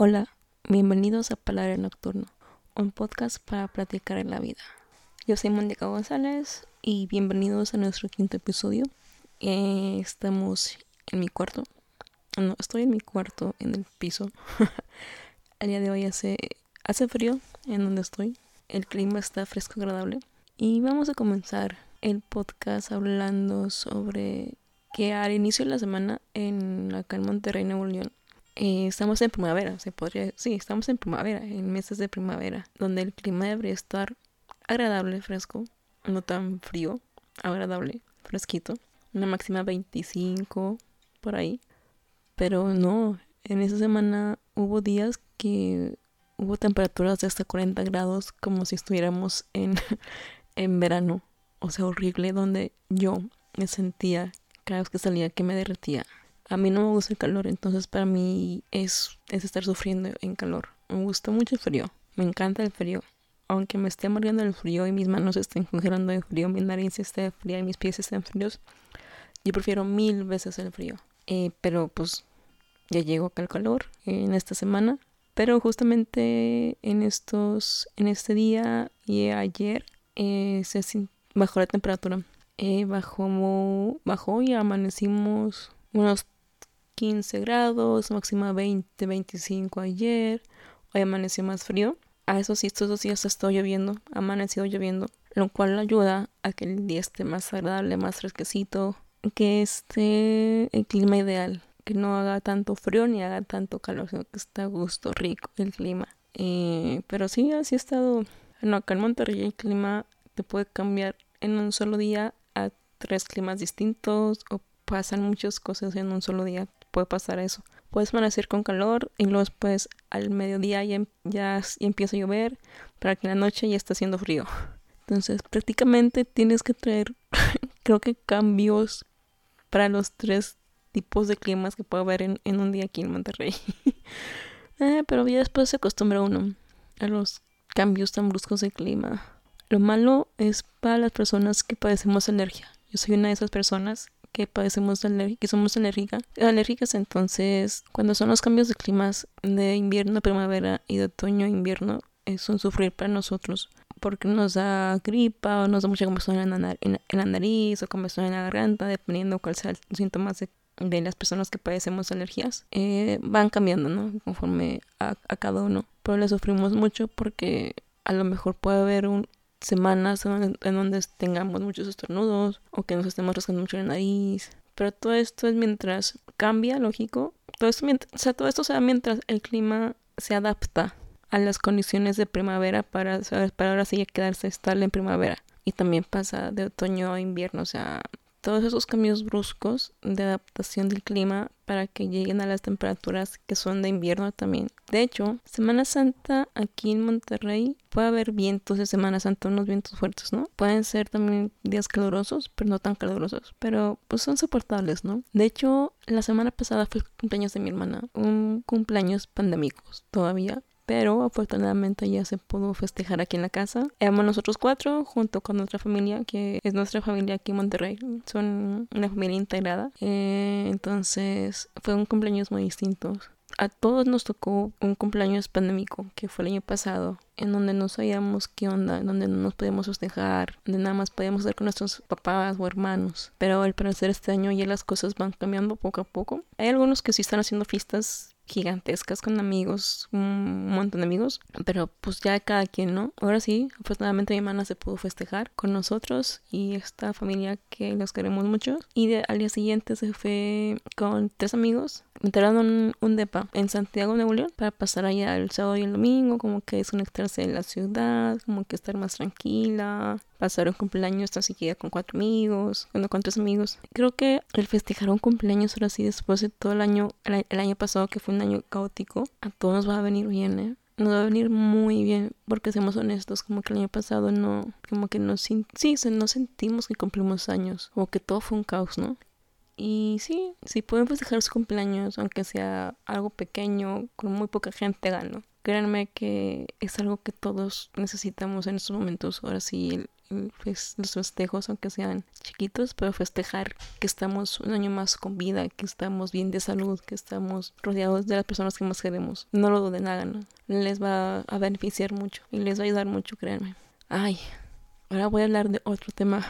Hola, bienvenidos a Palabra Nocturno, un podcast para platicar en la vida. Yo soy Mónica González y bienvenidos a nuestro quinto episodio. Eh, estamos en mi cuarto. No, estoy en mi cuarto, en el piso. El día de hoy hace, hace frío en donde estoy. El clima está fresco, agradable. Y vamos a comenzar el podcast hablando sobre que al inicio de la semana en acá en Monterrey, Nuevo León, eh, estamos en primavera, se podría, sí, estamos en primavera, en meses de primavera, donde el clima debería estar agradable, fresco, no tan frío, agradable, fresquito, una máxima 25 por ahí, pero no, en esa semana hubo días que hubo temperaturas de hasta 40 grados como si estuviéramos en, en verano, o sea, horrible, donde yo me sentía cada vez que salía que me derretía a mí no me gusta el calor, entonces para mí es, es estar sufriendo en calor. Me gusta mucho el frío, me encanta el frío. Aunque me esté muriendo el frío y mis manos estén congelando de frío, mi nariz esté fría y mis pies estén fríos, yo prefiero mil veces el frío. Eh, pero pues ya llegó acá el calor en esta semana. Pero justamente en estos, en este día y ayer eh, se bajó la temperatura. Eh, bajó, bajó y amanecimos unos 15 grados, máxima 20, 25 ayer. Hoy amaneció más frío. A eso sí, estos dos días está lloviendo, ha amanecido lloviendo, lo cual ayuda a que el día esté más agradable, más fresquecito, que esté el clima ideal, que no haga tanto frío ni haga tanto calor, sino que esté a gusto, rico el clima. Eh, pero sí, así ha estado. No, acá en Monterrey el clima te puede cambiar en un solo día a tres climas distintos o pasan muchas cosas en un solo día puede pasar eso. Puedes amanecer con calor y luego después al mediodía ya, em, ya, empieza a llover para que en la noche ya está haciendo frío. Entonces prácticamente tienes que traer creo que cambios para los tres tipos de climas que puede haber en, en un día aquí en Monterrey. eh, pero ya después se acostumbra uno a los cambios tan bruscos de clima. Lo malo es para las personas que padecemos alergia. Yo soy una de esas personas que padecemos de que somos alérgicas, alérgicas, entonces cuando son los cambios de climas de invierno, primavera y de otoño a invierno, es un sufrir para nosotros porque nos da gripa o nos da mucha comezón en la, en, la nariz o comezón en la garganta, dependiendo cuál sea el síntoma de, las personas que padecemos alergias, eh, van cambiando, ¿no? Conforme a, a, cada uno. Pero le sufrimos mucho porque a lo mejor puede haber un, semanas en, donde tengamos muchos estornudos o que nos estemos rascando mucho la nariz. Pero todo esto es mientras cambia, lógico. Todo esto, o sea, todo esto se da mientras el clima se adapta a las condiciones de primavera para, para ahora sí quedarse estable en primavera. Y también pasa de otoño a invierno, o sea, todos esos cambios bruscos de adaptación del clima para que lleguen a las temperaturas que son de invierno también. De hecho, Semana Santa aquí en Monterrey puede haber vientos de Semana Santa, unos vientos fuertes, ¿no? Pueden ser también días calurosos, pero no tan calurosos, pero pues son soportables, ¿no? De hecho, la semana pasada fue el cumpleaños de mi hermana, un cumpleaños pandémicos todavía, pero afortunadamente ya se pudo festejar aquí en la casa. Éramos nosotros cuatro junto con nuestra familia, que es nuestra familia aquí en Monterrey. Son una familia integrada. Eh, entonces fue un cumpleaños muy distinto. A todos nos tocó un cumpleaños pandémico, que fue el año pasado, en donde no sabíamos qué onda, en donde no nos podíamos festejar, donde nada más podíamos estar con nuestros papás o hermanos. Pero al parecer este año ya las cosas van cambiando poco a poco. Hay algunos que sí están haciendo fiestas gigantescas con amigos, un montón de amigos, pero pues ya cada quien, ¿no? Ahora sí, afortunadamente mi hermana se pudo festejar con nosotros y esta familia que los queremos mucho. Y al día siguiente se fue con tres amigos entraron un depa en Santiago, Nuevo León, para pasar allá el sábado y el domingo, como que desconectarse de la ciudad, como que estar más tranquila, pasar un cumpleaños así que con cuatro amigos, bueno, con tres amigos. Creo que el festejar un cumpleaños ahora sí después de todo el año, el, año pasado que fue un año caótico, a todos nos va a venir bien, ¿eh? Nos va a venir muy bien, porque seamos honestos, como que el año pasado no, como que no, sí, no sentimos que cumplimos años, como que todo fue un caos, ¿no? Y sí, si pueden festejar su cumpleaños, aunque sea algo pequeño, con muy poca gente, háganlo. Créanme que es algo que todos necesitamos en estos momentos. Ahora sí, pues, los festejos, aunque sean chiquitos, pero festejar que estamos un año más con vida, que estamos bien de salud, que estamos rodeados de las personas que más queremos. No lo duden, háganlo. Les va a beneficiar mucho y les va a ayudar mucho, créanme. Ay, ahora voy a hablar de otro tema.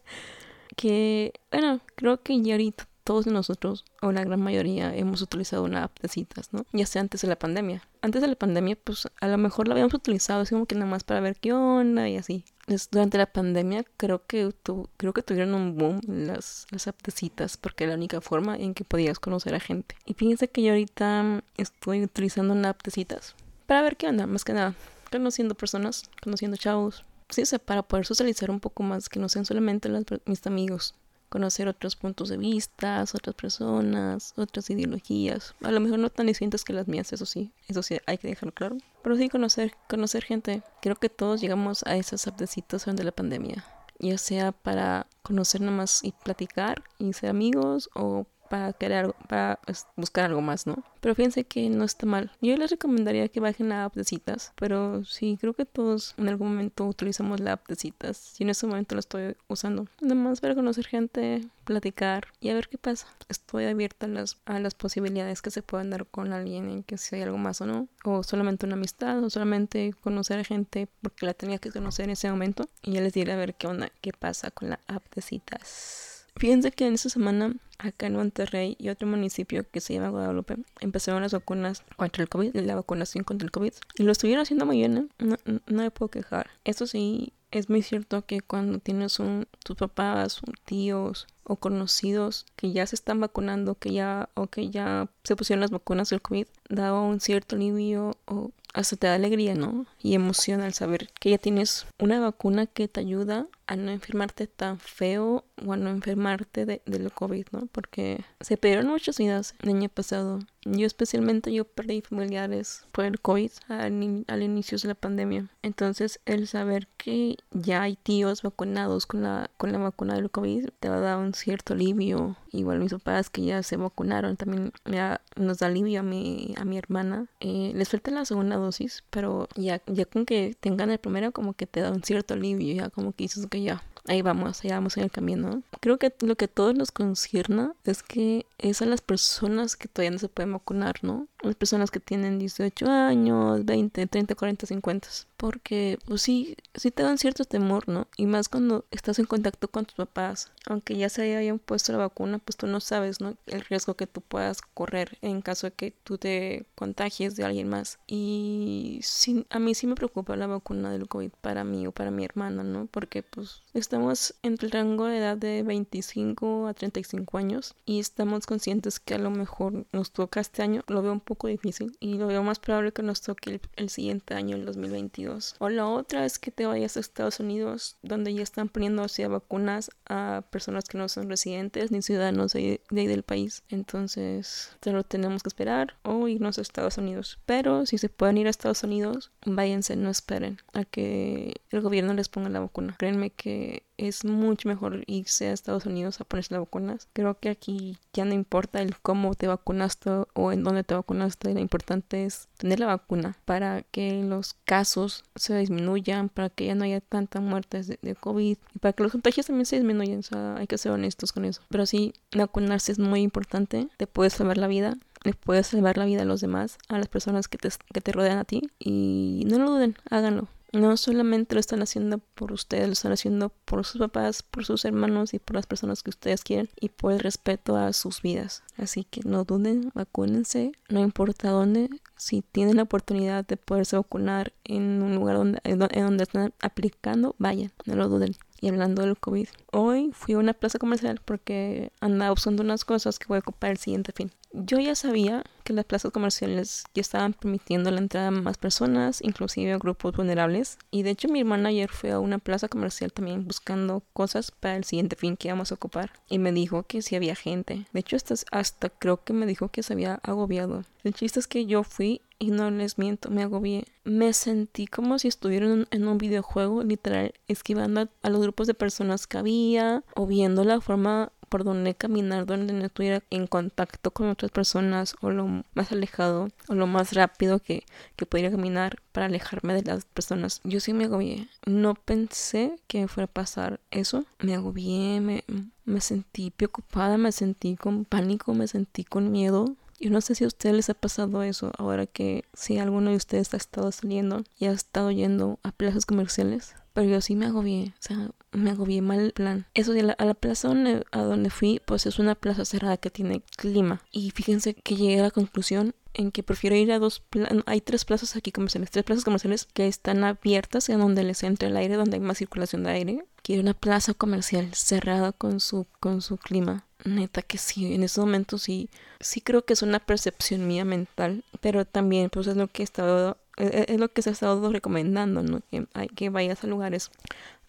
que, bueno, creo que ya ahorita todos nosotros, o la gran mayoría, hemos utilizado una app de citas, ¿no? Ya sea antes de la pandemia. Antes de la pandemia, pues a lo mejor la habíamos utilizado así como que nada más para ver qué onda y así. durante la pandemia creo que creo que tuvieron un boom las, las apps de citas porque era la única forma en que podías conocer a gente. Y fíjense que yo ahorita estoy utilizando una app de citas para ver qué onda, más que nada. Conociendo personas, conociendo chavos. Sí, para poder socializar un poco más, que no sean solamente mis amigos conocer otros puntos de vista, otras personas, otras ideologías. A lo mejor no tan distintas que las mías, eso sí, eso sí hay que dejarlo claro. Pero sí conocer, conocer gente. Creo que todos llegamos a esas aptecitos durante la pandemia. Ya sea para conocer más y platicar y ser amigos o para querer para pues, buscar algo más, ¿no? Pero fíjense que no está mal. Yo les recomendaría que bajen la app de citas, pero sí, creo que todos en algún momento utilizamos la app de citas. Y en ese momento la estoy usando. Nada más para conocer gente, platicar y a ver qué pasa. Estoy abierta a las, a las posibilidades que se puedan dar con alguien en que si hay algo más o no. O solamente una amistad, o solamente conocer a gente porque la tenía que conocer en ese momento. Y ya les diré a ver qué onda, qué pasa con la app de citas. Fíjense que en esta semana, acá en Monterrey y otro municipio que se llama Guadalupe, empezaron las vacunas contra el COVID, la vacunación contra el COVID. Y lo estuvieron haciendo muy bien, ¿eh? no, no, me puedo quejar. Eso sí, es muy cierto que cuando tienes un, tus papás, tíos o conocidos que ya se están vacunando, que ya o que ya se pusieron las vacunas del COVID, da un cierto alivio o hasta te da alegría, ¿no? Y emoción al saber que ya tienes una vacuna que te ayuda a no enfermarte tan feo o a no enfermarte de, del COVID, ¿no? Porque se perdieron muchas vidas el año pasado. Yo especialmente yo perdí familiares por el COVID al, inicio de la pandemia. Entonces el saber que ya hay tíos vacunados con la, con la vacuna del COVID te va a dar un cierto alivio. Igual mis papás que ya se vacunaron también ya nos da alivio a mi, a mi hermana. Eh, les falta la segunda dosis, pero ya, ya con que tengan el primero como que te da un cierto alivio, ya como que dices que ya, ahí vamos, ya vamos en el camino. Creo que lo que a todos nos concierna es que es a las personas que todavía no se pueden vacunar, ¿no? Las personas que tienen 18 años, 20, 30, 40, 50. Porque, pues sí, sí te dan cierto temor, ¿no? Y más cuando estás en contacto con tus papás. Aunque ya se hayan puesto la vacuna, pues tú no sabes, ¿no? El riesgo que tú puedas correr en caso de que tú te contagies de alguien más. Y sí, a mí sí me preocupa la vacuna del COVID para mí o para mi hermana, ¿no? Porque, pues, estamos entre el rango de edad de 25 a 35 años y estamos conscientes que a lo mejor nos toca este año. Lo veo un poco difícil y lo veo más probable que nos toque el, siguiente año, el 2022. O la otra es que te vayas a Estados Unidos, donde ya están poniendo así vacunas a personas que no son residentes ni ciudadanos de, de ahí del país. Entonces, te lo tenemos que esperar o irnos a Estados Unidos. Pero si se pueden ir a Estados Unidos, váyanse, no esperen a que el gobierno les ponga la vacuna. Créanme que es mucho mejor irse a Estados Unidos a ponerse las vacunas. Creo que aquí ya no importa el cómo te vacunaste o en dónde te vacunaste, lo importante es tener la vacuna para que los casos se disminuyan, para que ya no haya tantas muertes de, COVID y para que los contagios también se disminuyan. O sea, hay que ser honestos con eso. Pero sí, vacunarse es muy importante, te puede salvar la vida le puedes salvar la vida a los demás, a las personas que te, que te rodean a ti. Y no lo duden, háganlo. No solamente lo están haciendo por ustedes, lo están haciendo por sus papás, por sus hermanos y por las personas que ustedes quieren y por el respeto a sus vidas. Así que no duden, vacúnense, no importa dónde. Si tienen la oportunidad de poderse vacunar en un lugar donde, donde están aplicando, vayan, no lo duden. Y hablando del COVID, hoy fui a una plaza comercial porque andaba usando unas cosas que voy a ocupar el siguiente fin. Yo ya sabía que las plazas comerciales ya estaban permitiendo la entrada a más personas, inclusive a grupos vulnerables. Y de hecho mi hermana ayer fue a una plaza comercial también buscando cosas para el siguiente fin que íbamos a ocupar. Y me dijo que sí había gente. De hecho hasta, hasta creo que me dijo que se había agobiado. El chiste es que yo fui y no les miento, me agobié. Me sentí como si estuviera en un videojuego, literal, esquivando a los grupos de personas que había o viendo la forma por donde caminar, donde no estuviera en contacto con otras personas o lo más alejado o lo más rápido que, que pudiera caminar para alejarme de las personas. Yo sí me agobié. No pensé que fuera a pasar eso. Me agobié, me, me sentí preocupada, me sentí con pánico, me sentí con miedo. Yo no sé si a ustedes les ha pasado eso ahora que si alguno de ustedes ha estado saliendo y ha estado yendo a plazas comerciales. Pero yo sí me agobié, o sea, me agobié mal el plan. Eso de la, a la plaza donde, a donde fui, pues es una plaza cerrada que tiene clima. Y fíjense que llegué a la conclusión en que prefiero ir a dos hay tres plazas aquí comerciales, tres plazas comerciales que están abiertas en donde les entra el aire, donde hay más circulación de aire. Quiero una plaza comercial cerrada con su con su clima. Neta que sí, en ese momento sí, sí creo que es una percepción mía mental, pero también pues es lo que he estado es lo que se ha estado recomendando, ¿no? Que hay que vayas a lugares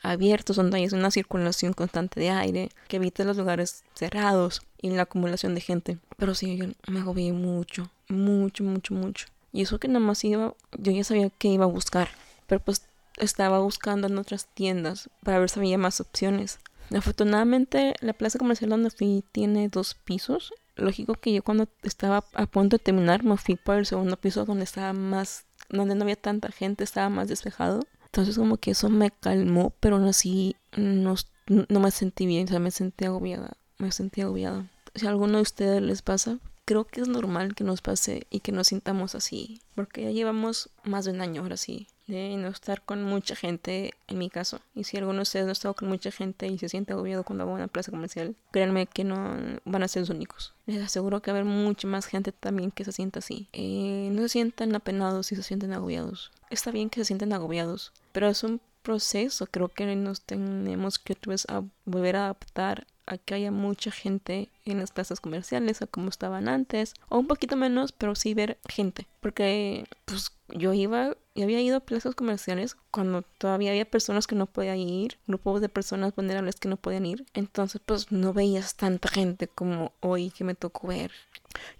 abiertos donde hay una circulación constante de aire, que evites los lugares cerrados y la acumulación de gente. Pero sí, yo me agobié mucho, mucho, mucho, mucho. Y eso que nada más iba, yo ya sabía que iba a buscar, pero pues estaba buscando en otras tiendas para ver si había más opciones. Afortunadamente, la plaza comercial donde fui tiene dos pisos. Lógico que yo cuando estaba a punto de terminar me fui por el segundo piso donde estaba más donde no había tanta gente, estaba más despejado. Entonces como que eso me calmó, pero aún así no, no me sentí bien, o sea, me sentí agobiada, me sentí agobiada. Si a alguno de ustedes les pasa, creo que es normal que nos pase y que nos sintamos así, porque ya llevamos más de un año ahora sí de no estar con mucha gente en mi caso. Y si alguno de ustedes no ha estado con mucha gente y se siente agobiado cuando va a una plaza comercial, créanme que no van a ser los únicos. Les aseguro que va a haber mucha más gente también que se sienta así. Eh, no se sientan apenados y se sienten agobiados. Está bien que se sienten agobiados, pero es un proceso. Creo que nos tenemos que otra vez volver a adaptar a que haya mucha gente en las plazas comerciales a como estaban antes o un poquito menos pero sí ver gente porque pues yo iba y había ido a plazas comerciales cuando todavía había personas que no podían ir grupos de personas vulnerables que no podían ir entonces pues no veías tanta gente como hoy que me tocó ver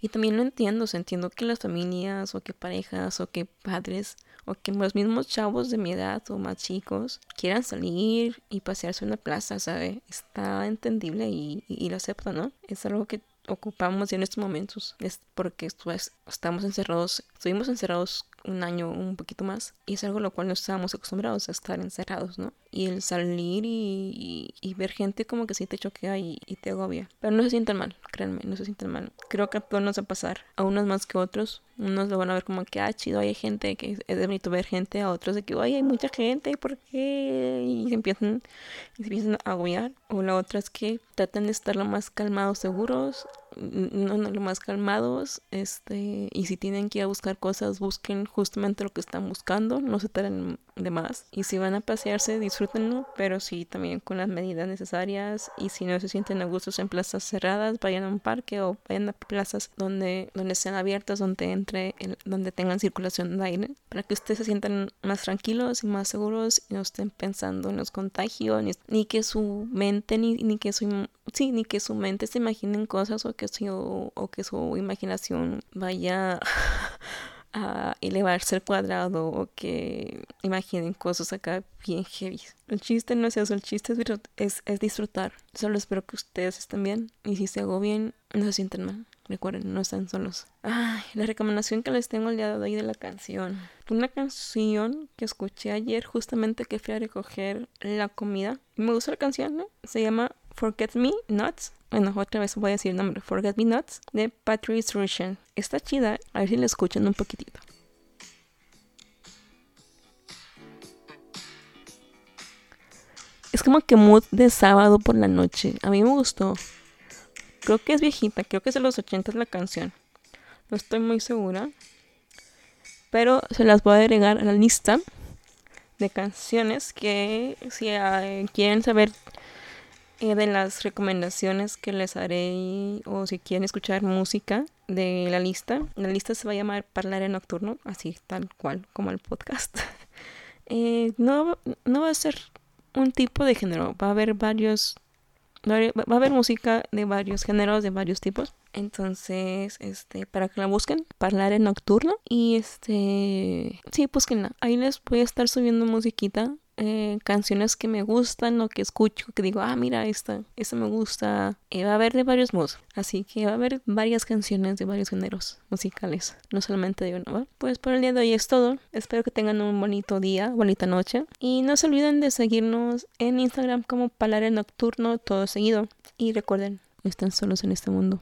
y también lo entiendo, entiendo que las familias o que parejas o que padres o que los mismos chavos de mi edad o más chicos quieran salir y pasearse en la plaza, ¿sabe? Está entendible y, lo acepto, ¿no? Es algo que ocupamos en estos momentos, es porque estamos encerrados, estuvimos encerrados un año, un poquito más, y es algo lo cual no estábamos acostumbrados a estar encerrados, ¿no? Y el salir y, y, ver gente como que sí te choquea y, te agobia. Pero no se sienten mal, créanme, no se sienten mal. Creo que a todos nos va a pasar, a unos más que otros. Unos lo van a ver como que, ah, chido, hay gente, que es bonito ver gente, a otros de que, ay, hay mucha gente, ¿por qué? Y se empiezan, y se empiezan a agobiar. O la otra es que tratan de estar lo más calmados, seguros, no, no, lo más calmados, este, y si tienen que ir a buscar cosas, busquen justamente lo que están buscando, no se taren de más. Y si van a pasearse, disfrútenlo, pero sí también con las medidas necesarias. Y si no se sienten a gustos en plazas cerradas, vayan a un parque o vayan a plazas donde, donde sean abiertas, donde entre, donde tengan circulación de aire, para que ustedes se sientan más tranquilos y más seguros y no estén pensando en los contagios, ni, ni que su mente, ni, ni que su sí, ni que su mente se imaginen cosas o que su, o que su imaginación vaya a elevarse al cuadrado o que imaginen cosas acá bien heavy. El chiste no es eso, el chiste es, es, disfrutar. Solo espero que ustedes estén bien y si se hago bien, no se sienten mal. Recuerden, no están solos. Ay, la recomendación que les tengo el día de hoy de la canción. Una canción que escuché ayer justamente que fui a recoger la comida. Me gusta la canción. Se llama Forget Me Nuts. Bueno, otra vez voy a decir el nombre. Forget Me Nuts de Patrice Rushen. Está chida. A ver si la escuchan un poquitito. Es como que mood de sábado por la noche. A mí me gustó. Creo que es viejita. Creo que es de los 80 la canción. No estoy muy segura. Pero se las voy a agregar a la lista de canciones que si eh, quieren saber eh, de las recomendaciones que les haré o si quieren escuchar música de la lista. La lista se va a llamar Parlare Nocturno, así tal cual como el podcast. Eh, no, no va a ser un tipo de género, va a haber varios, va a haber música de varios géneros, de varios tipos. Entonces, este, para que la busquen, Parlare Nocturno. Y este, sí, búsquenla. Ahí les voy a estar subiendo musiquita eh, canciones que me gustan o que escucho, que digo, ah, mira, esta, esta me gusta. Eh, va a haber de varios modos, así que va a haber varias canciones de varios géneros musicales, no solamente de uno. Pues por el día de hoy es todo. Espero que tengan un bonito día, bonita noche. Y no se olviden de seguirnos en Instagram como Palare Nocturno, todo seguido. Y recuerden, no están solos en este mundo.